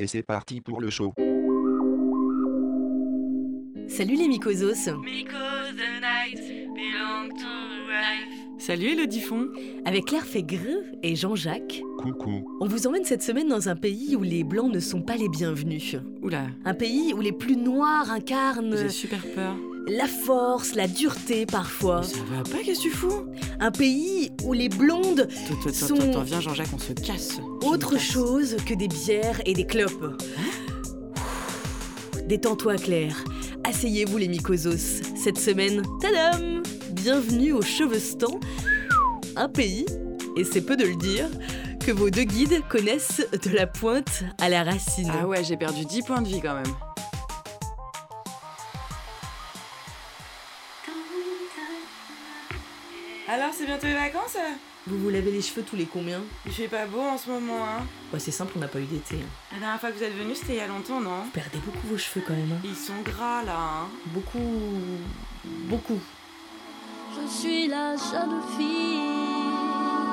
Et c'est parti pour le show. Salut les mycosos Salut Elodie Font Avec Claire Fégreux et Jean-Jacques, Coucou. on vous emmène cette semaine dans un pays où les blancs ne sont pas les bienvenus. Oula, Un pays où les plus noirs incarnent j'ai super peur. La force, la dureté parfois. Ça va pas, qu'est-ce que tu fous? Un pays où les blondes Sont- viens Jean-Jacques, on se casse. Autre chose que des bières et des clopes. Détends-toi Claire, asseyez-vous les mycosos. Cette semaine, tadam Bienvenue au Chevestan, un pays, et c'est peu de le dire, que vos deux guides connaissent de la pointe à la racine. Ah ouais, j'ai perdu 10 points de vie quand même. Alors, c'est bientôt les vacances Vous vous lavez les cheveux tous les combien Il fait pas beau en ce moment, hein Ouais, c'est simple, on n'a pas eu d'été. hein. La dernière fois que vous êtes venu, c'était il y a longtemps, non Vous perdez beaucoup vos cheveux quand même. hein. Ils sont gras là, hein Beaucoup. Beaucoup. Je suis la jeune fille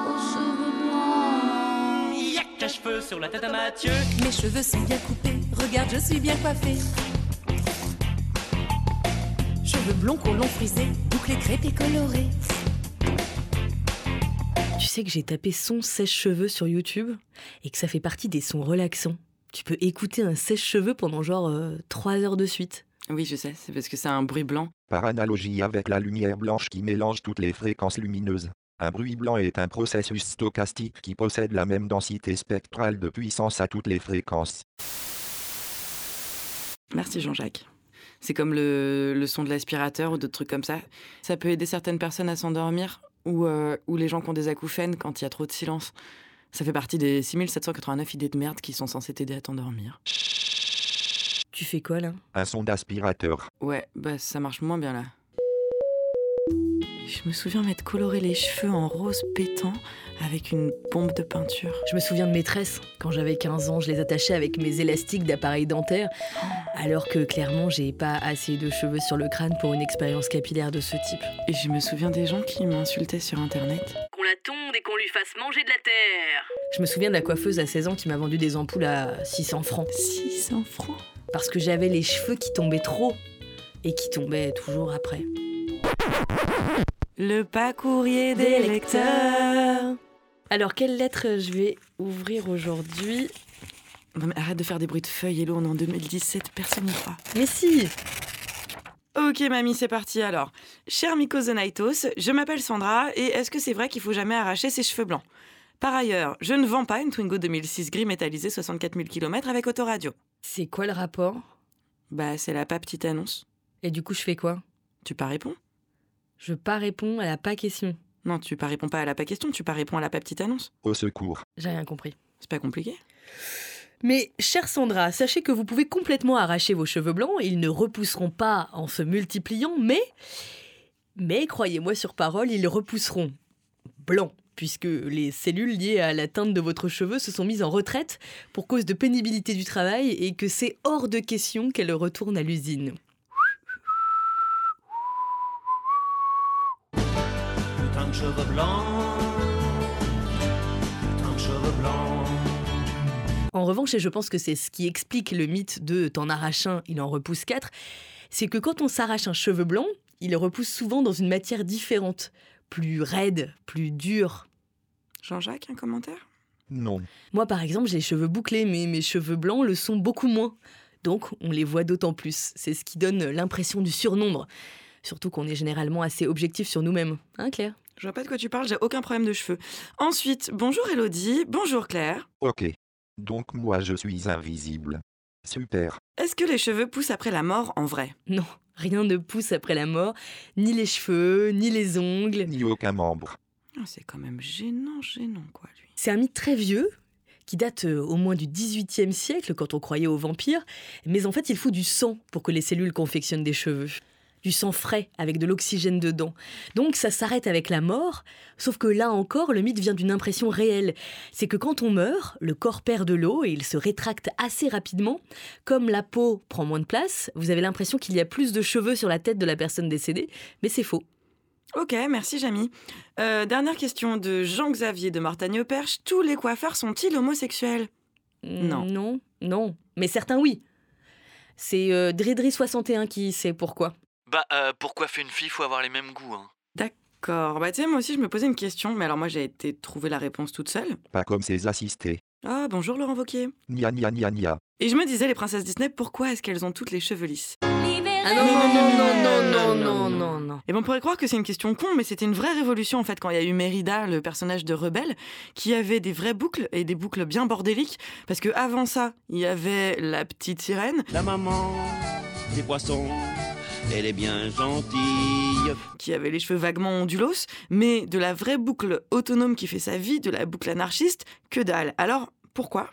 aux cheveux blancs. Y'a qu'un cheveu sur la tête à Mathieu. Mes cheveux sont bien coupés, regarde, je suis bien coiffée. Cheveux blonds, longs frisés, boucles crêpes et colorés. Sais que j'ai tapé son sèche-cheveux sur YouTube et que ça fait partie des sons relaxants. Tu peux écouter un sèche-cheveux pendant genre 3 heures de suite. Oui, je sais, c'est parce que c'est un bruit blanc. Par analogie avec la lumière blanche qui mélange toutes les fréquences lumineuses. Un bruit blanc est un processus stochastique qui possède la même densité spectrale de puissance à toutes les fréquences. Merci Jean-Jacques. C'est comme le, le son de l'aspirateur ou d'autres trucs comme ça. Ça peut aider certaines personnes à s'endormir ou, euh, ou les gens qui ont des acouphènes quand il y a trop de silence. Ça fait partie des 6789 idées de merde qui sont censées t'aider à t'endormir. Tu fais quoi là? Un son d'aspirateur. Ouais, bah ça marche moins bien là. Je me souviens m'être coloré les cheveux en rose pétant avec une bombe de peinture. Je me souviens de mes tresses. Quand j'avais 15 ans, je les attachais avec mes élastiques d'appareil dentaire, alors que clairement, j'ai pas assez de cheveux sur le crâne pour une expérience capillaire de ce type. Et je me souviens des gens qui m'insultaient sur internet. Qu'on la tonde et qu'on lui fasse manger de la terre Je me souviens de la coiffeuse à 16 ans qui m'a vendu des ampoules à 600 francs. 600 francs Parce que j'avais les cheveux qui tombaient trop et qui tombaient toujours après. Le pas courrier des lecteurs. Alors, quelle lettre je vais ouvrir aujourd'hui? Non mais arrête de faire des bruits de feuilles, Hello, on est en 2017, personne n'y croit. Mais si Ok mamie, c'est parti alors. Cher Mycosonaitos, je m'appelle Sandra et est-ce que c'est vrai qu'il faut jamais arracher ses cheveux blancs? Par ailleurs, je ne vends pas une Twingo 2006 gris métallisée 64 000 km avec autoradio. C'est quoi le rapport? Bah c'est la pas petite annonce. Et du coup, je fais quoi? Tu pas réponds Je pas réponds à la pas question. Non, tu pas réponds pas à la pas question, tu pas réponds à la pas petite annonce. Au secours. J'ai rien compris. C'est pas compliqué Mais, chère Sandra, sachez que vous pouvez complètement arracher vos cheveux blancs. Ils ne repousseront pas en se multipliant, mais. Mais, croyez-moi sur parole, ils repousseront blancs, puisque les cellules liées à la teinte de votre cheveu se sont mises en retraite pour cause de pénibilité du travail et que c'est hors de question qu'elles retournent à l'usine. Putain de cheveux blancs. Putain de cheveux blancs. En revanche, et je pense que c'est ce qui explique le mythe de t'en arraches un, il en repousse quatre, c'est que quand on s'arrache un cheveu blanc, il repousse souvent dans une matière différente, plus raide, plus dure. Jean-Jacques, un commentaire? Non. Moi, par exemple, j'ai les cheveux bouclés, mais mes cheveux blancs le sont beaucoup moins. Donc, on les voit d'autant plus. C'est ce qui donne l'impression du surnombre. Surtout qu'on est généralement assez objectif sur nous-mêmes. Hein, Claire? Je vois pas de quoi tu parles, j'ai aucun problème de cheveux. Ensuite, bonjour Elodie, bonjour Claire. Ok. Donc moi je suis invisible. Super. Est-ce que les cheveux poussent après la mort en vrai? Non, rien ne pousse après la mort, ni les cheveux, ni les ongles. Ni aucun membre. Ah, C'est quand même gênant, gênant quoi lui. C'est un mythe très vieux qui date euh, au moins du XVIIIe siècle quand on croyait aux vampires, mais en fait il faut du sang pour que les cellules confectionnent des cheveux. Du sang frais avec de l'oxygène dedans. Donc ça s'arrête avec la mort, sauf que là encore le mythe vient d'une impression réelle. C'est que quand on meurt, le corps perd de l'eau et il se rétracte assez rapidement. Comme la peau prend moins de place, vous avez l'impression qu'il y a plus de cheveux sur la tête de la personne décédée, mais c'est faux. Ok, merci Jamy. Euh, dernière question de Jean-Xavier de Martagne-au-Perche. Tous les coiffeurs sont-ils homosexuels? Non. Non, non. Mais certains, oui. C'est euh, Dridri61 qui sait pourquoi. Bah, euh, pour coiffer une fille, faut avoir les mêmes goûts. Hein. D'accord. Bah, tu sais, moi aussi, je me posais une question, mais alors moi, j'ai été trouver la réponse toute seule. Pas comme ses assistés. Ah, bonjour Laurent Vauquier. Nia, nia, nia, nia. Et je me disais, les princesses Disney, pourquoi est-ce qu'elles ont toutes les cheveux lisses ah non, non, non, non, non, non, non, non. non. Et ben, on pourrait croire que c'est une question con, mais c'était une vraie révolution en fait quand il y a eu Mérida, le personnage de Rebelle, qui avait des vraies boucles et des boucles bien bordéliques. Parce que avant ça, il y avait la petite sirène. La maman des poissons elle est bien gentille. qui avait les cheveux vaguement ondulos, mais de la vraie boucle autonome qui fait sa vie, de la boucle anarchiste, que dalle. Alors pourquoi?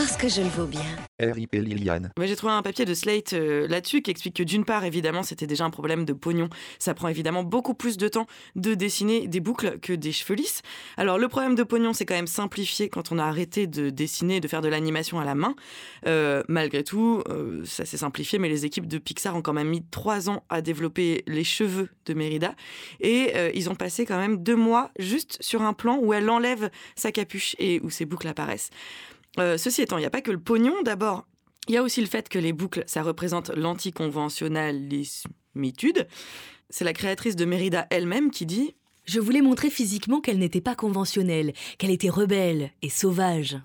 Parce que je le vaux bien. R.I.P. Liliane. J'ai trouvé un papier de Slate euh, là-dessus qui explique que d'une part, évidemment, c'était déjà un problème de pognon. Ça prend évidemment beaucoup plus de temps de dessiner des boucles que des cheveux lisses. Alors le problème de pognon, c'est quand même simplifié quand on a arrêté de dessiner, de faire de l'animation à la main. Euh, malgré tout, euh, ça s'est simplifié, mais les équipes de Pixar ont quand même mis trois ans à développer les cheveux de Mérida. Et euh, ils ont passé quand même deux mois juste sur un plan où elle enlève sa capuche et où ses boucles apparaissent. Euh, ceci étant, il n'y a pas que le pognon. D'abord, il y a aussi le fait que les boucles, ça représente l'anticonventionnalismitude. C'est la créatrice de Mérida elle-même qui dit Je voulais montrer physiquement qu'elle n'était pas conventionnelle, qu'elle était rebelle et sauvage.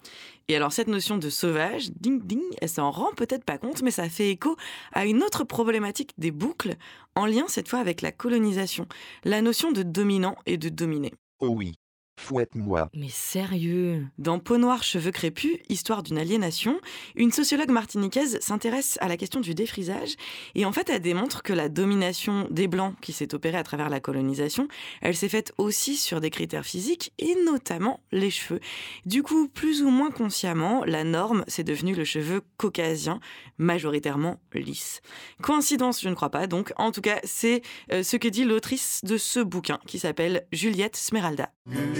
Et alors cette notion de sauvage, ding ding, elle s'en rend peut-être pas compte, mais ça fait écho à une autre problématique des boucles, en lien cette fois avec la colonisation, la notion de dominant et de dominé. Oh oui. Fouette-moi. Mais sérieux Dans Peau noire, cheveux crépus, Histoire d'une aliénation, une sociologue martiniquaise s'intéresse à la question du défrisage et en fait elle démontre que la domination des Blancs qui s'est opérée à travers la colonisation, elle s'est faite aussi sur des critères physiques et notamment les cheveux. Du coup, plus ou moins consciemment, la norme, c'est devenu le cheveu caucasien, majoritairement lisse. Coïncidence, je ne crois pas, donc en tout cas c'est euh, ce que dit l'autrice de ce bouquin qui s'appelle Juliette Smeralda.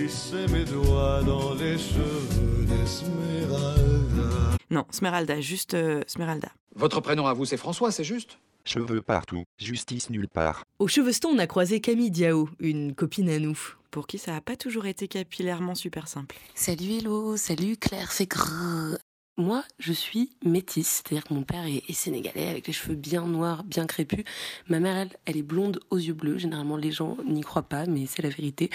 Glisser mes doigts dans les cheveux d'Esmeralda. Non, Smeralda, juste euh, Smeralda. Votre prénom à vous, c'est François, c'est juste? Cheveux partout. Justice nulle part. Au Cheveston, on a croisé Camille Diao, une copine à nous. Pour qui ça n'a pas toujours été capillairement super simple. Salut Hello, salut Claire, c'est grrr. Moi, je suis métisse, c'est-à-dire que mon père est, sénégalais avec les cheveux bien noirs, bien crépus. Ma mère, elle, elle est blonde aux yeux bleus. Généralement, les gens n'y croient pas, mais c'est la vérité.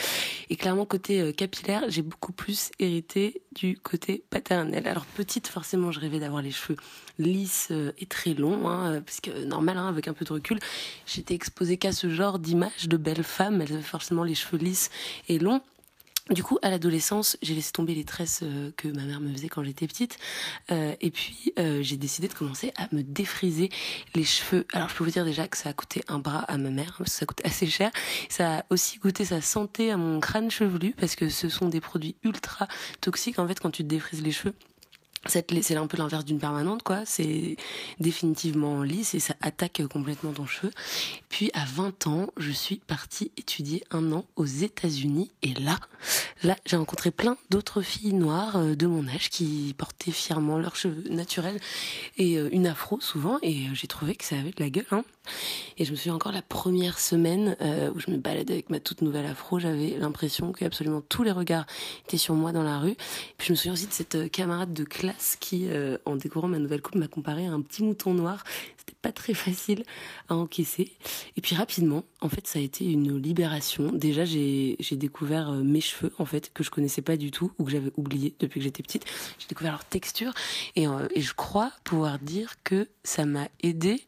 Et clairement, côté euh, capillaire, j'ai beaucoup plus hérité du côté paternel. Alors petite, forcément, je rêvais d'avoir les cheveux lisses euh, et très longs, hein, euh, parce que normal, hein, avec un peu de recul, j'étais exposée qu'à ce genre d'image de belle femme. Elle avait forcément les cheveux lisses et longs. Du coup, à l'adolescence, j'ai laissé tomber les tresses euh, que ma mère me faisait quand j'étais petite. Euh, et puis, euh, j'ai décidé de commencer à me défriser les cheveux. Alors, je peux vous dire déjà que ça a coûté un bras à ma mère, parce que ça coûte assez cher. Ça a aussi coûté sa santé à mon crâne chevelu, parce que ce sont des produits ultra toxiques. En fait, quand tu te défrises les cheveux, c'est un peu l'inverse d'une permanente, quoi. C'est définitivement lisse et ça attaque complètement ton cheveu. Puis à 20 ans, je suis partie étudier un an aux États-Unis et là, là, j'ai rencontré plein d'autres filles noires euh, de mon âge qui portaient fièrement leurs cheveux naturels et euh, une afro souvent et euh, j'ai trouvé que ça avait de la gueule. Hein. Et je me souviens encore la première semaine où je me baladais avec ma toute nouvelle afro, j'avais l'impression que absolument tous les regards étaient sur moi dans la rue. Puis je me souviens aussi de cette camarade de classe qui, euh, en découvrant ma nouvelle coupe, m'a comparé à un petit mouton noir. C'était pas très facile à encaisser. Et puis rapidement, en fait, ça a été une libération. Déjà, j'ai découvert euh, mes cheveux, en fait, que je connaissais pas du tout ou que j'avais oublié depuis que j'étais petite. J'ai découvert leur texture et, euh, et je crois pouvoir dire que ça m'a aidé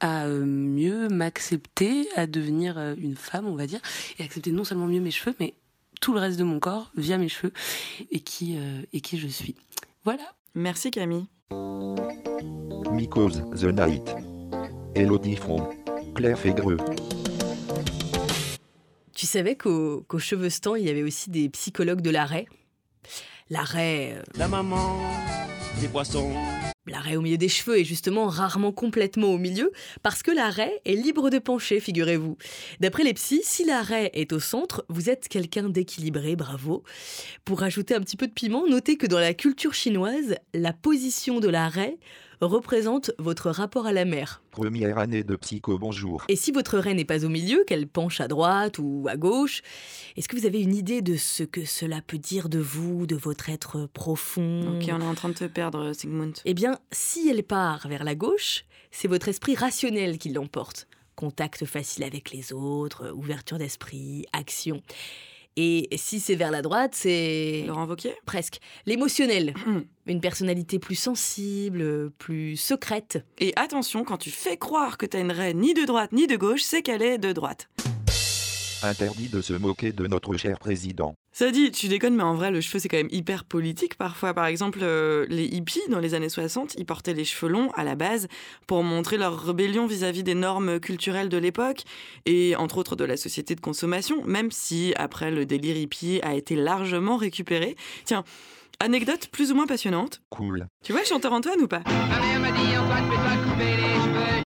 à mieux m'accepter, à devenir une femme, on va dire, et accepter non seulement mieux mes cheveux, mais tout le reste de mon corps via mes cheveux et qui, et qui je suis. Voilà. Merci Camille. Mycose, The Night. Elodie Front. Claire Fégreux. Tu savais qu'au qu'au Chevestan, il y avait aussi des psychologues de l'arrêt L'arrêt, euh, La maman des poissons. L'arrêt au milieu des cheveux est justement rarement complètement au milieu parce que l'arrêt est libre de pencher, figurez-vous. D'après les psys, si l'arrêt est au centre, vous êtes quelqu'un d'équilibré, bravo. Pour ajouter un petit peu de piment, notez que dans la culture chinoise, la position de l'arrêt représente votre rapport à la mer. Première année de psycho, bonjour. Et si votre raie n'est pas au milieu, qu'elle penche à droite ou à gauche, est-ce que vous avez une idée de ce que cela peut dire de vous, de votre être profond? Ok, on est en train de te perdre, Sigmund. Eh bien, si elle part vers la gauche, c'est votre esprit rationnel qui l'emporte. Contact facile avec les autres, ouverture d'esprit, action. Et si c'est vers la droite, c'est... Laurent Wauquiez? Presque. L'émotionnel. Une personnalité plus sensible, plus secrète. Et attention, quand tu fais croire que t'as une raie ni de droite ni de gauche, c'est qu'elle est de droite. Interdit de se moquer de notre cher président. Ça dit, tu déconnes, mais en vrai, le cheveu, c'est quand même hyper politique parfois. Par exemple, euh, les hippies, dans les années 60, ils portaient les cheveux longs à la base pour montrer leur rébellion vis-à-vis des normes culturelles de l'époque et entre autres de la société de consommation, même si après le délire hippie a été largement récupéré. Tiens, anecdote plus ou moins passionnante. Cool. Tu vois le chanteur Antoine ou pas?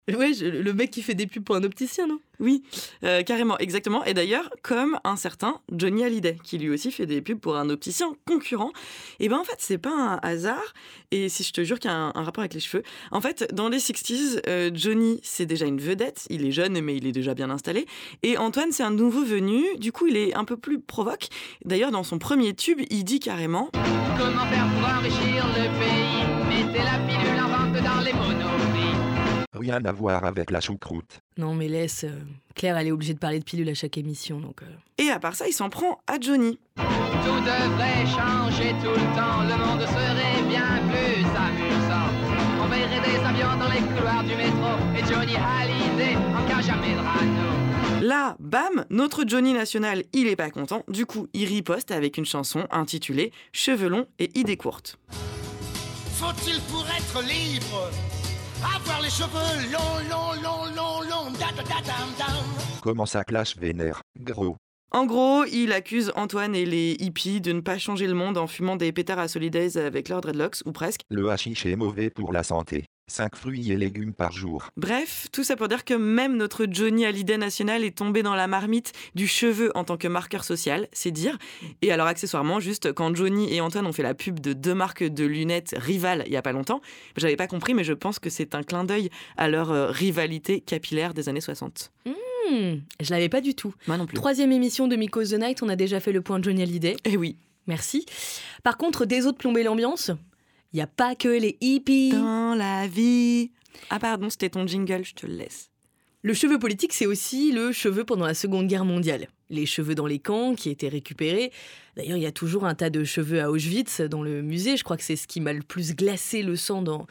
Le mec qui fait des pubs pour un opticien, non? Oui, euh, carrément, exactement. Et d'ailleurs, comme un certain Johnny Hallyday, qui lui aussi fait des pubs pour un opticien concurrent, et ben en fait, c'est pas un hasard. Et si je te jure qu'il y a un, un rapport avec les cheveux. En fait, dans les 60s, euh, Johnny, c'est déjà une vedette. Il est jeune, mais il est déjà bien installé. Et Antoine, c'est un nouveau venu. Du coup, il est un peu plus provoque. D'ailleurs, dans son premier tube, il dit carrément Comment faire pour enrichir le pays? Mettez la pilule en vente dans les monoprix. Rien à voir avec la choucroute. Non, mais laisse. euh, Claire, elle est obligée de parler de pilule à chaque émission, donc. euh. Et à part ça, il s'en prend à Johnny. Tout devrait changer tout le temps. Le monde serait bien plus amusant. On verrait des avions dans les couloirs du métro. Et Johnny Hallyday en cas jamais de rano. Là, bam, notre Johnny National, il est pas content. Du coup, il riposte avec une chanson intitulée Cheveux longs et idées courtes. Faut-il pour être libre? Avoir les cheveux longs, longs, longs, longs, longs, da da da dam dam Comment ça clash vénère? Gros. En gros, il accuse Antoine et les hippies de ne pas changer le monde en fumant des pétards à Solidays avec leurs dreadlocks, ou presque. Le hashish est mauvais pour la santé. 5 fruits et légumes par jour. Bref, tout ça pour dire que même notre Johnny Hallyday national est tombé dans la marmite du cheveu en tant que marqueur social, c'est dire. Et alors accessoirement, juste quand Johnny et Antoine ont fait la pub de deux marques de lunettes rivales il y a pas longtemps, j'avais pas compris, mais je pense que c'est un clin d'œil à leur euh, rivalité capillaire des années 60. Hmm, je l'avais pas du tout. Moi non plus. Troisième émission de Miko's the Night, on a déjà fait le point de Johnny Hallyday. Eh oui. Merci. Par contre, des autres plomber l'ambiance, il n'y a pas que les hippies. Dans la vie. Ah pardon, c'était ton jingle, je te le laisse. Le cheveu politique, c'est aussi le cheveu pendant la Seconde Guerre mondiale. Les cheveux dans les camps qui étaient récupérés. D'ailleurs, il y a toujours un tas de cheveux à Auschwitz dans le musée. Je crois que c'est ce qui m'a le plus glacé le sang dans,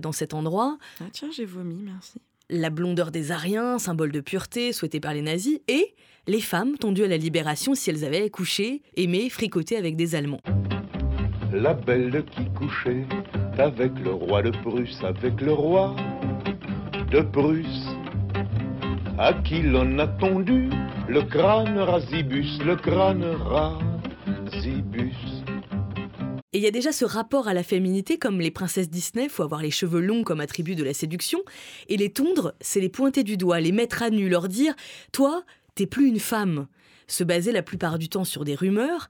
dans cet endroit. Ah tiens, j'ai vomi, merci. La blondeur des Ariens, symbole de pureté souhaité par les nazis. Et les femmes tendues à la libération si elles avaient couché, aimé, fricoté avec des Allemands. La belle qui couchait avec le roi de Prusse, avec le roi de Prusse, à qui l'on a tondu le crâne rasibus, le crâne rasibus. Et il y a déjà ce rapport à la féminité, comme les princesses Disney, faut avoir les cheveux longs comme attribut de la séduction, et les tondre, c'est les pointer du doigt, les mettre à nu, leur dire Toi, t'es plus une femme. Se baser la plupart du temps sur des rumeurs.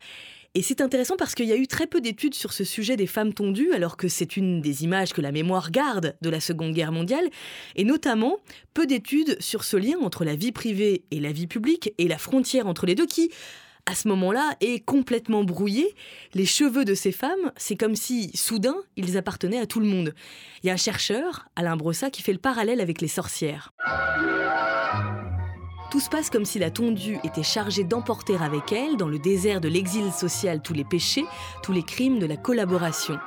Et c'est intéressant parce qu'il y a eu très peu d'études sur ce sujet des femmes tondues, alors que c'est une des images que la mémoire garde de la Seconde Guerre mondiale, et notamment peu d'études sur ce lien entre la vie privée et la vie publique, et la frontière entre les deux qui, à ce moment-là, est complètement brouillée. Les cheveux de ces femmes, c'est comme si, soudain, ils appartenaient à tout le monde. Il y a un chercheur, Alain Brossat, qui fait le parallèle avec les sorcières. Tout se passe comme si la tondue était chargée d'emporter avec elle, dans le désert de l'exil social, tous les péchés, tous les crimes de la collaboration.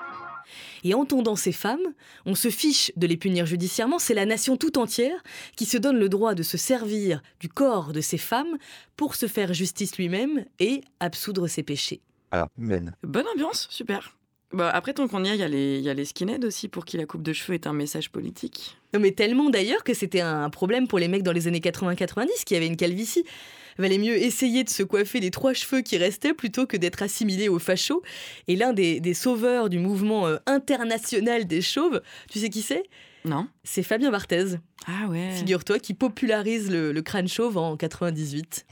Et en tondant ces femmes, on se fiche de les punir judiciairement, c'est la nation tout entière qui se donne le droit de se servir du corps de ces femmes pour se faire justice lui-même et absoudre ses péchés. Amen. Bonne ambiance, super. Bah, après, tant qu'on y est, il y, a les- il y a les skinheads aussi pour qui la coupe de cheveux est un message politique. Non, mais tellement d'ailleurs que c'était un problème pour les mecs dans les années 80-90 qui avaient une calvitie. Valait mieux essayer de se coiffer les trois cheveux qui restaient plutôt que d'être assimilé aux fachos. Et l'un des, des sauveurs du mouvement euh, international des chauves, tu sais qui c'est? Non. C'est Fabien Barthez. Ah ouais. Figure-toi qui popularise le, le crâne chauve en 98.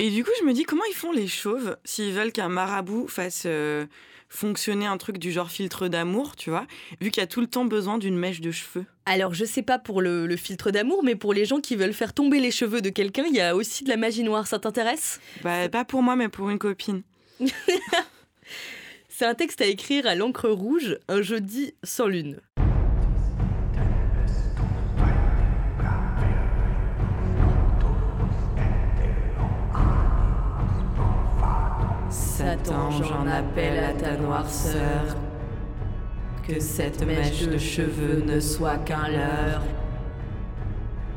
Et du coup, je me dis comment ils font les chauves s'ils veulent qu'un marabout fasse, euh, fonctionner un truc du genre filtre d'amour, tu vois, vu qu'il y a tout le temps besoin d'une mèche de cheveux? Alors, je sais pas pour le, le filtre d'amour, mais pour les gens qui veulent faire tomber les cheveux de quelqu'un, il y a aussi de la magie noire. Ça t'intéresse? Bah, pas pour moi, mais pour une copine. C'est un texte à écrire à l'encre rouge un jeudi sans lune. J'en appelle à ta noirceur. Que cette mèche de cheveux ne soit qu'un leurre.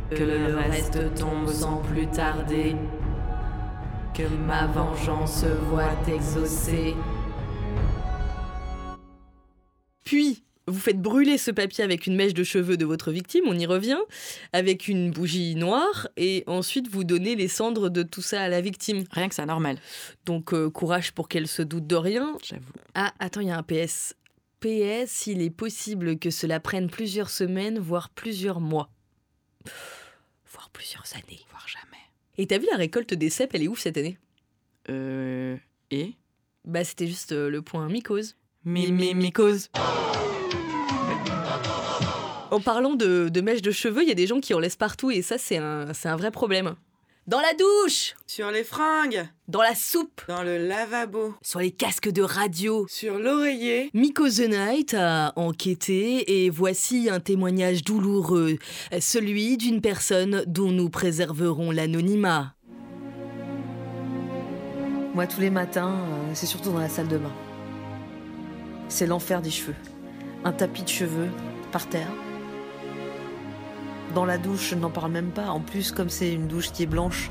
Que le reste tombe sans plus tarder. Que ma vengeance voit exaucée. Puis, vous faites brûler ce papier avec une mèche de cheveux de votre victime, on y revient, avec une bougie noire, et ensuite vous donnez les cendres de tout ça à la victime. Rien que ça, normal. Donc, euh, courage pour qu'elle se doute de rien. J'avoue. Ah, attends, il y a un PS. PS, il est possible que cela prenne plusieurs semaines, voire plusieurs mois. Voire plusieurs années. Voire jamais. Et t'as vu la récolte des cèpes, elle est ouf cette année? Euh. Et? Bah, c'était juste euh, le point mycose. Mais, mais, mycose. En parlant de, de mèches de cheveux, il y a des gens qui en laissent partout et ça, c'est un, c'est un vrai problème. Dans la douche Sur les fringues Dans la soupe Dans le lavabo Sur les casques de radio Sur l'oreiller Miko The Night a enquêté et voici un témoignage douloureux, celui d'une personne dont nous préserverons l'anonymat. Moi, tous les matins, euh, c'est surtout dans la salle de bain. C'est l'enfer des cheveux. Un tapis de cheveux par terre. Dans la douche, je n'en parle même pas. En plus, comme c'est une douche qui est blanche,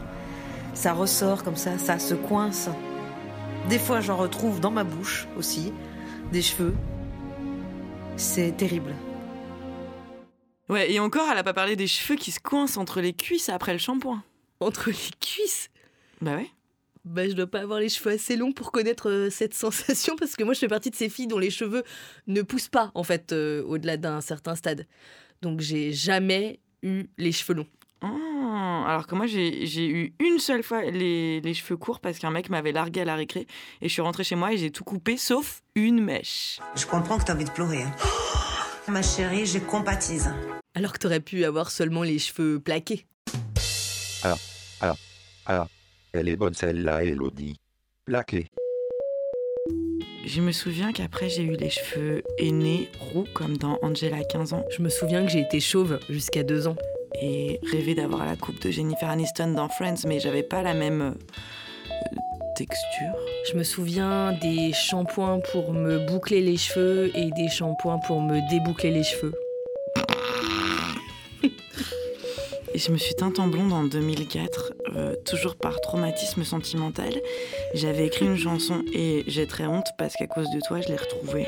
ça ressort comme ça, ça se coince. Des fois, j'en retrouve dans ma bouche aussi, des cheveux. C'est terrible. Ouais, et encore, elle a pas parlé des cheveux qui se coincent entre les cuisses après le shampoing. Entre les cuisses? Bah ouais. Bah, je dois pas avoir les cheveux assez longs pour connaître euh, cette sensation parce que moi je fais partie de ces filles dont les cheveux ne poussent pas en fait euh, au-delà d'un certain stade. Donc j'ai jamais eu les cheveux longs. Oh, alors que moi j'ai j'ai eu une seule fois les, les cheveux courts parce qu'un mec m'avait largué à la récré et je suis rentrée chez moi et j'ai tout coupé sauf une mèche. Je comprends que t'as envie de pleurer. hein. Ma chérie, je compatise. Alors que t'aurais pu avoir seulement les cheveux plaqués. Alors, alors, alors, elle est bonne celle-là, Elodie. Plaqué. Je me souviens qu'après j'ai eu les cheveux aînés, roux comme dans Angela 15 ans Je me souviens que j'ai été chauve jusqu'à deux ans. et rêvé d'avoir la coupe de Jennifer Aniston dans Friends mais j'avais pas la même euh, texture. Je me souviens des shampoings pour me boucler les cheveux et des shampoings pour me déboucler les cheveux. Et je me suis teinte en blonde en 2004, euh, toujours par traumatisme sentimental. J'avais écrit une chanson et j'ai très honte parce qu'à cause de toi, je l'ai retrouvée.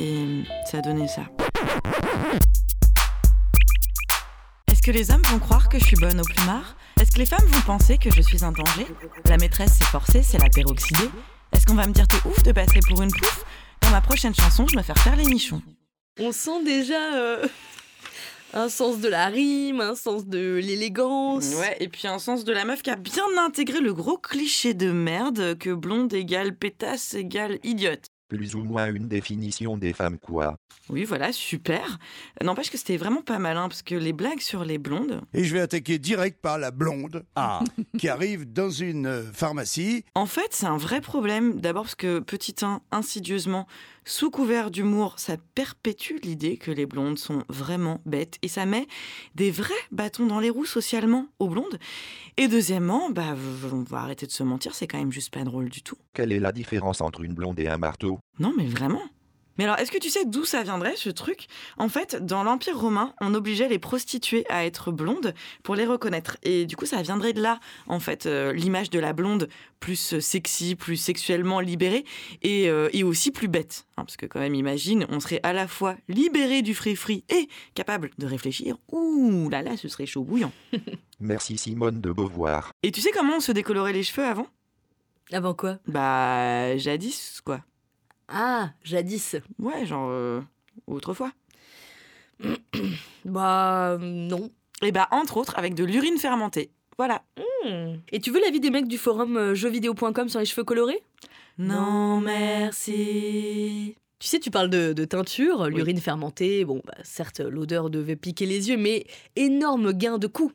Et ça a donné ça. Est-ce que les hommes vont croire que je suis bonne au plumard? Est-ce que les femmes vont penser que je suis un danger? La maîtresse s'est forcée, c'est la peroxydée. Est-ce qu'on va me dire t'es ouf de passer pour une pouf Dans ma prochaine chanson, je me fais refaire les nichons. On sent déjà euh, un sens de la rime, un sens de l'élégance. Ouais, et puis un sens de la meuf qui a bien intégré le gros cliché de merde que blonde égale pétasse égale idiote. Plus ou moins une définition des femmes quoi. Oui, voilà, super. N'empêche que c'était vraiment pas malin parce que les blagues sur les blondes. Et je vais attaquer direct par la blonde Ah. qui arrive dans une euh, pharmacie. En fait, c'est un vrai problème. D'abord parce que, petit 1, insidieusement, sous couvert d'humour, ça perpétue l'idée que les blondes sont vraiment bêtes et ça met des vrais bâtons dans les roues socialement aux blondes. Et deuxièmement, bah, on va arrêter de se mentir, c'est quand même juste pas drôle du tout. Quelle est la différence entre une blonde et un marteau? Non, mais vraiment. Mais alors, est-ce que tu sais d'où ça viendrait, ce truc? En fait, dans l'Empire romain, on obligeait les prostituées à être blondes pour les reconnaître. Et du coup, ça viendrait de là, en fait, euh, l'image de la blonde plus sexy, plus sexuellement libérée et, euh, et aussi plus bête. Hein, parce que quand même, imagine, on serait à la fois libéré du free-free et capable de réfléchir. Ouh là là, ce serait chaud bouillant. Merci Simone de Beauvoir. Et tu sais comment on se décolorait les cheveux avant? Avant quoi? Bah, jadis, quoi. Ah, jadis. Ouais, genre euh, autrefois. Bah non. Et bah entre autres avec de l'urine fermentée. Voilà. Hmm. Et tu veux l'avis des mecs du forum euh, jeuxvideo.com sur les cheveux colorés? Non, merci. Tu sais, tu parles de, de teinture, l'urine fermentée. Bon, bah, certes, l'odeur devait piquer les yeux, mais énorme gain de coût.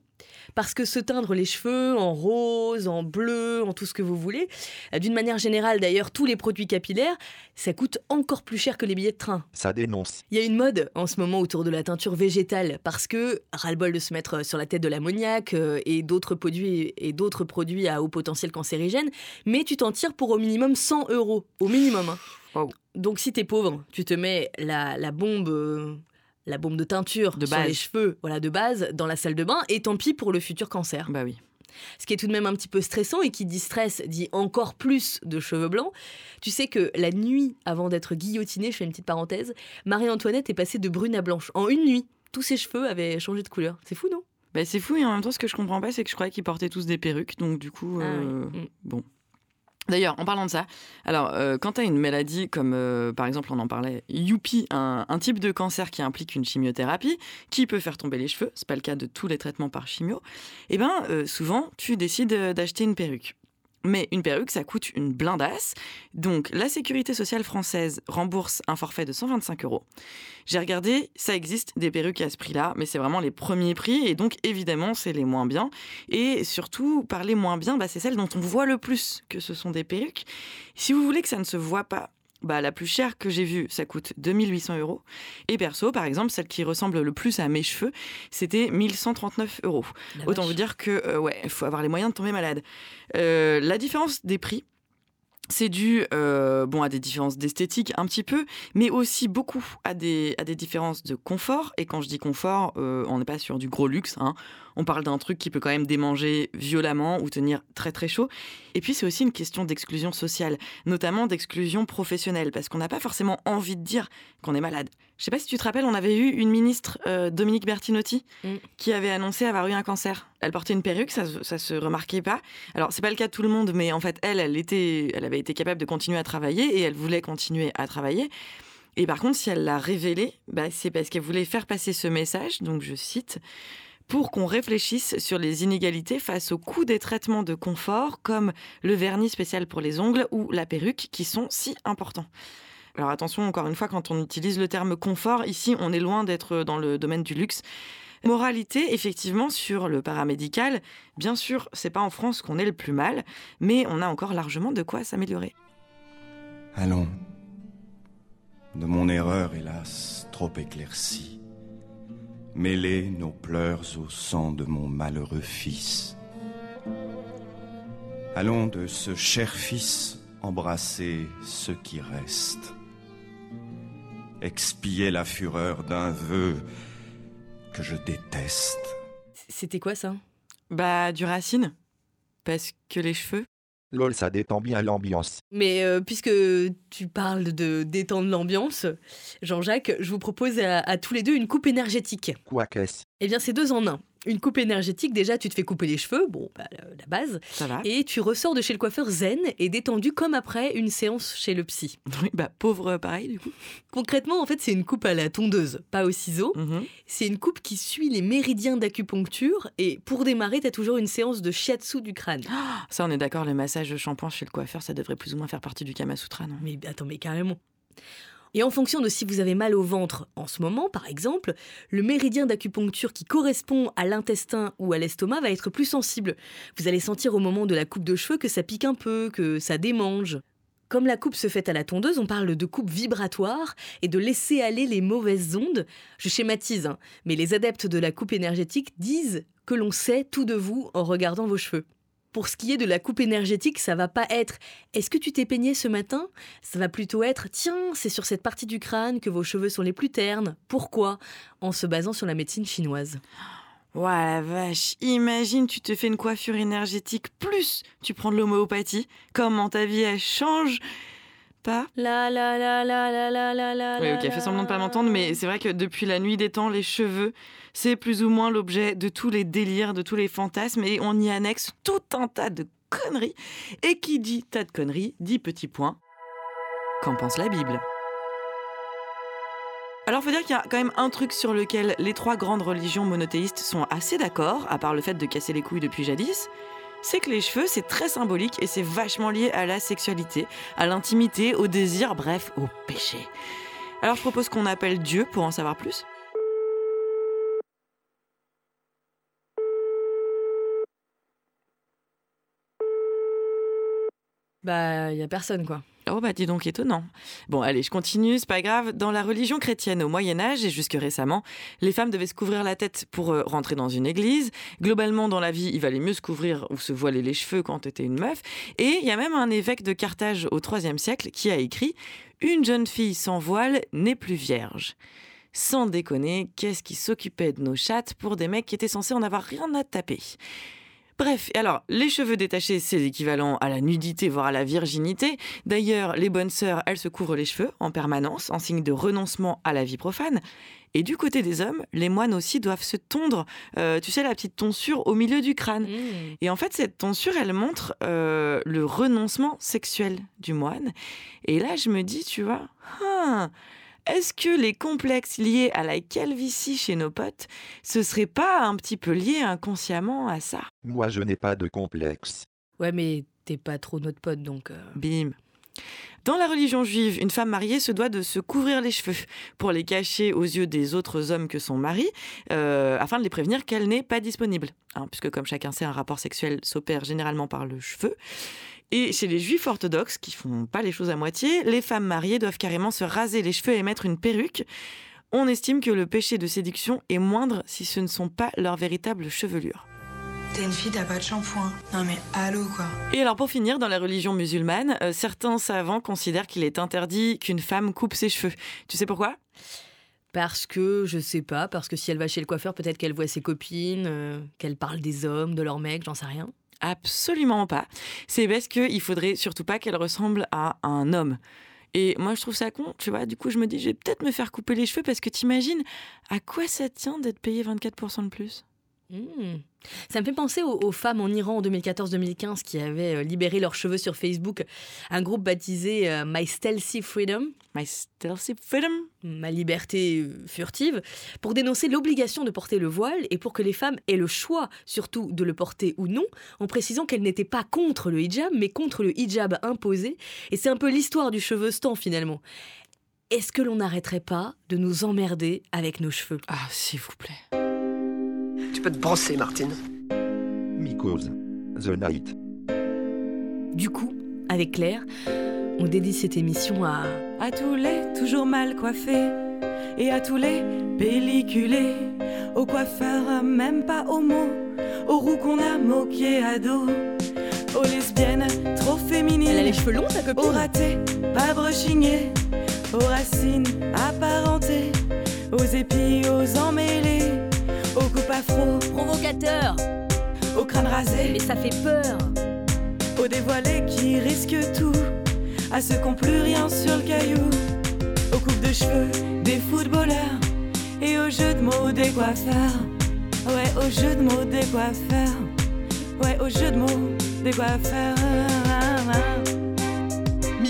Parce que se teindre les cheveux en rose, en bleu, en tout ce que vous voulez, euh, d'une manière générale d'ailleurs, tous les produits capillaires, ça coûte encore plus cher que les billets de train. Ça dénonce. Il y a une mode en ce moment autour de la teinture végétale parce que ras-le-bol de se mettre sur la tête de l'ammoniac euh, et d'autres produits et d'autres produits à haut potentiel cancérigène, mais tu t'en tires pour au minimum 100 euros, au minimum. hein. Donc si t'es pauvre, tu te mets la, la bombe. euh, la bombe de teinture De sur base. les cheveux, voilà, de base, dans la salle de bain, et tant pis pour le futur cancer. Bah oui. Ce qui est tout de même un petit peu stressant et qui dit stress dit encore plus de cheveux blancs. Tu sais que la nuit avant d'être guillotinée, je fais une petite parenthèse, Marie-Antoinette est passée de brune à blanche. En une nuit, tous ses cheveux avaient changé de couleur. C'est fou, non? Bah, c'est fou et en même temps, ce que je comprends pas, c'est que je croyais qu'ils portaient tous des perruques. Donc, du coup, Ah oui. euh, Mm. bon. D'ailleurs, en parlant de ça, alors euh, quand tu as une maladie comme euh, par exemple on en parlait, Youpi, un, type de cancer qui implique une chimiothérapie, qui peut faire tomber les cheveux, c'est pas le cas de tous les traitements par chimio, et ben euh, souvent tu décides d'acheter une perruque. Mais une perruque, ça coûte une blindasse. Donc, la sécurité sociale française rembourse un forfait de 125 euros. J'ai regardé, ça existe des perruques à ce prix-là, mais c'est vraiment les premiers prix. Et donc, évidemment, c'est les moins bien. Et surtout, par les moins bien, bah, c'est celles dont on voit le plus que ce sont des perruques. Si vous voulez que ça ne se voit pas, bah, la plus chère que j'ai vue, ça coûte 2800 euros. Et perso, par exemple, celle qui ressemble le plus à mes cheveux, c'était 1139 euros. La Autant vache. vous dire que, euh, ouais, il faut avoir les moyens de tomber malade. Euh, la différence des prix, c'est dû euh, bon, à des différences d'esthétique un petit peu, mais aussi beaucoup à des, à des différences de confort. Et quand je dis confort, euh, on n'est pas sur du gros luxe. hein. On parle d'un truc qui peut quand même démanger violemment ou tenir très très chaud. Et puis c'est aussi une question d'exclusion sociale, notamment d'exclusion professionnelle, parce qu'on n'a pas forcément envie de dire qu'on est malade. Je sais pas si tu te rappelles, on avait eu une ministre, euh, Dominique Bertinotti, Mm. qui avait annoncé avoir eu un cancer. Elle portait une perruque, ça, se- ça se remarquait pas. Alors c'est pas le cas de tout le monde, mais en fait elle, elle était, elle avait été capable de continuer à travailler et elle voulait continuer à travailler. Et par contre, si elle l'a révélé, bah, c'est parce qu'elle voulait faire passer ce message. Donc je cite pour qu'on réfléchisse sur les inégalités face au coût des traitements de confort comme le vernis spécial pour les ongles ou la perruque qui sont si importants. Alors attention, encore une fois, quand on utilise le terme confort, ici on est loin d'être dans le domaine du luxe. Moralité, effectivement, sur le paramédical, bien sûr, c'est pas en France qu'on est le plus mal, mais on a encore largement de quoi s'améliorer. Allons. De mon erreur, hélas, trop éclaircie, mêler nos pleurs au sang de mon malheureux fils. Allons de ce cher fils embrasser ce qui reste, expier la fureur d'un vœu que je déteste. C'était quoi ça? Bah, du racine. Parce que les cheveux. Lol, ça détend bien l'ambiance. Mais euh, puisque tu parles de détendre l'ambiance, Jean-Jacques, je vous propose à, à tous les deux une coupe énergétique. Quoi qu'est-ce? Eh bien, c'est deux en un. Une coupe énergétique, déjà, tu te fais couper les cheveux, bon, bah, la base. Ça va. Et tu ressors de chez le coiffeur zen et détendu comme après une séance chez le psy. Oui, bah, pauvre pareil, du coup. Concrètement, en fait, c'est une coupe à la tondeuse, pas au ciseau. Mhm. C'est une coupe qui suit les méridiens d'acupuncture. Et pour démarrer, tu as toujours une séance de shiatsu du crâne. Ça, on est d'accord, le massage de shampoing chez le coiffeur, ça devrait plus ou moins faire partie du Kama Sutra, non? Mais attends, mais carrément. Et en fonction de si vous avez mal au ventre en ce moment, par exemple, le méridien d'acupuncture qui correspond à l'intestin ou à l'estomac va être plus sensible. Vous allez sentir au moment de la coupe de cheveux que ça pique un peu, que ça démange. Comme la coupe se fait à la tondeuse, on parle de coupe vibratoire et de laisser aller les mauvaises ondes. Je schématise, hein, mais les adeptes de la coupe énergétique disent que l'on sait tout de vous en regardant vos cheveux. Pour ce qui est de la coupe énergétique, ça va pas être est-ce que tu t'es peigné ce matin? Ça va plutôt être tiens, c'est sur cette partie du crâne que vos cheveux sont les plus ternes. Pourquoi? En se basant sur la médecine chinoise. Ouais, la vache, imagine, tu te fais une coiffure énergétique, plus tu prends de l'homéopathie. Comment ta vie, elle change? Pas La la la la la la la la. Oui, la, ok, la, fais semblant de pas m'entendre, mais c'est vrai que depuis la nuit des temps, les cheveux, c'est plus ou moins l'objet de tous les délires, de tous les fantasmes, et on y annexe tout un tas de conneries. Et qui dit tas de conneries, dit petit point. Qu'en pense la Bible? Alors, faut dire qu'il y a quand même un truc sur lequel les trois grandes religions monothéistes sont assez d'accord, à part le fait de casser les couilles depuis jadis, c'est que les cheveux, c'est très symbolique et c'est vachement lié à la sexualité, à l'intimité, au désir, bref, au péché. Alors je propose qu'on appelle Dieu pour en savoir plus. Bah, il y a personne, quoi. Oh bah dis donc étonnant. Bon allez, je continue, c'est pas grave. Dans la religion chrétienne au Moyen Âge et jusque récemment, les femmes devaient se couvrir la tête pour euh, rentrer dans une église. Globalement dans la vie, il valait mieux se couvrir ou se voiler les cheveux quand t'étais une meuf. Et il y a même un évêque de Carthage au IIIe siècle qui a écrit Une jeune fille sans voile n'est plus vierge. Sans déconner, qu'est-ce qui s'occupait de nos chattes pour des mecs qui étaient censés en avoir rien à taper? Bref, alors, les cheveux détachés, c'est l'équivalent à la nudité, voire à la virginité. D'ailleurs, les bonnes sœurs, elles se couvrent les cheveux en permanence, en signe de renoncement à la vie profane. Et du côté des hommes, les moines aussi doivent se tondre, euh, tu sais, la petite tonsure au milieu du crâne. Et en fait, cette tonsure, elle montre euh, le renoncement sexuel du moine. Et là, je me dis, tu vois, ah, est-ce que les complexes liés à la calvitie chez nos potes, ce serait pas un petit peu lié inconsciemment à ça? Moi, je n'ai pas de complexe. Ouais, mais t'es pas trop notre pote, donc... euh, Bim. Dans la religion juive, une femme mariée se doit de se couvrir les cheveux pour les cacher aux yeux des autres hommes que son mari, euh, afin de les prévenir qu'elle n'est pas disponible. Hein, puisque comme chacun sait, un rapport sexuel s'opère généralement par le cheveu. Et chez les juifs orthodoxes, qui font pas les choses à moitié, les femmes mariées doivent carrément se raser les cheveux et mettre une perruque. On estime que le péché de séduction est moindre si ce ne sont pas leurs véritables chevelures. T'es une fille, t'as pas de shampoing. Non mais allô quoi. Et alors pour finir, dans la religion musulmane, euh, certains savants considèrent qu'il est interdit qu'une femme coupe ses cheveux. Tu sais pourquoi? Parce que, je sais pas, parce que si elle va chez le coiffeur, peut-être qu'elle voit ses copines, euh, qu'elle parle des hommes, de leurs mecs, j'en sais rien. Absolument pas. C'est parce qu'il faudrait surtout pas qu'elle ressemble à un homme. Et moi, je trouve ça con, tu vois. Du coup, je me dis, je vais peut-être me faire couper les cheveux parce que t'imagines à quoi ça tient d'être payé 24% de plus? Hmm. Ça me fait penser aux, aux femmes en Iran en 2014-2015 qui avaient euh, libéré leurs cheveux sur Facebook. Un groupe baptisé euh, My Stealthy Freedom. My Stealthy Freedom Ma liberté euh, furtive. Pour dénoncer l'obligation de porter le voile et pour que les femmes aient le choix, surtout de le porter ou non, en précisant qu'elles n'étaient pas contre le hijab, mais contre le hijab imposé. Et c'est un peu l'histoire du cheveu-stan finalement. Est-ce que l'on n'arrêterait pas de nous emmerder avec nos cheveux? Ah, s'il vous plaît. Peux te brosser, Martine. Mycose. The Night. Du coup, avec Claire, on dédie cette émission à... À tous les toujours mal coiffés et à tous les pelliculés, aux coiffeurs même pas homo, aux roux qu'on a moqués à dos, aux lesbiennes trop féminines, Elle a les cheveux longs, ta copine. Aux ratés pas brushingés, aux racines apparentées, aux épis, aux emmêlés, Provocateur aux crânes rasés, Mais ça fait peur aux dévoilés qui risquent tout, à ceux qui n'ont plus rien sur le caillou, aux coupes de cheveux des footballeurs et aux jeux de mots des coiffeurs. Ouais, aux jeux de mots des coiffeurs. Ouais, aux jeux de mots des coiffeurs.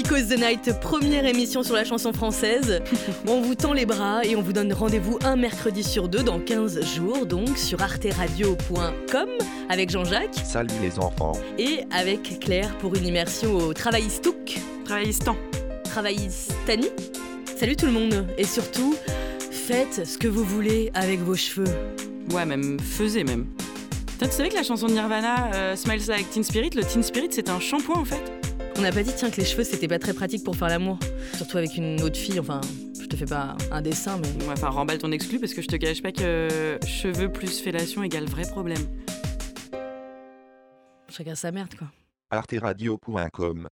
Miko's the Night, première émission sur la chanson française. on vous tend les bras et on vous donne rendez-vous un mercredi sur deux dans 15 jours, donc sur arteradio.com avec Jean-Jacques Salut les enfants. et avec Claire pour une immersion au Travaillistouk. Travaillistan. Travaillistani. Salut tout le monde et surtout, faites ce que vous voulez avec vos cheveux. Ouais, même faisait même. Putain, tu savais que la chanson de Nirvana, euh, Smiles Like Teen Spirit, le Teen Spirit, c'est un shampoing en fait? On n'a pas dit tiens que les cheveux c'était pas très pratique pour faire l'amour, surtout avec une autre fille. Enfin, je te fais pas un dessin, mais Ouais, enfin, remballe ton exclu parce que je te cache pas que cheveux plus fellation égale vrai problème. chacun sa merde quoi. arteradio.com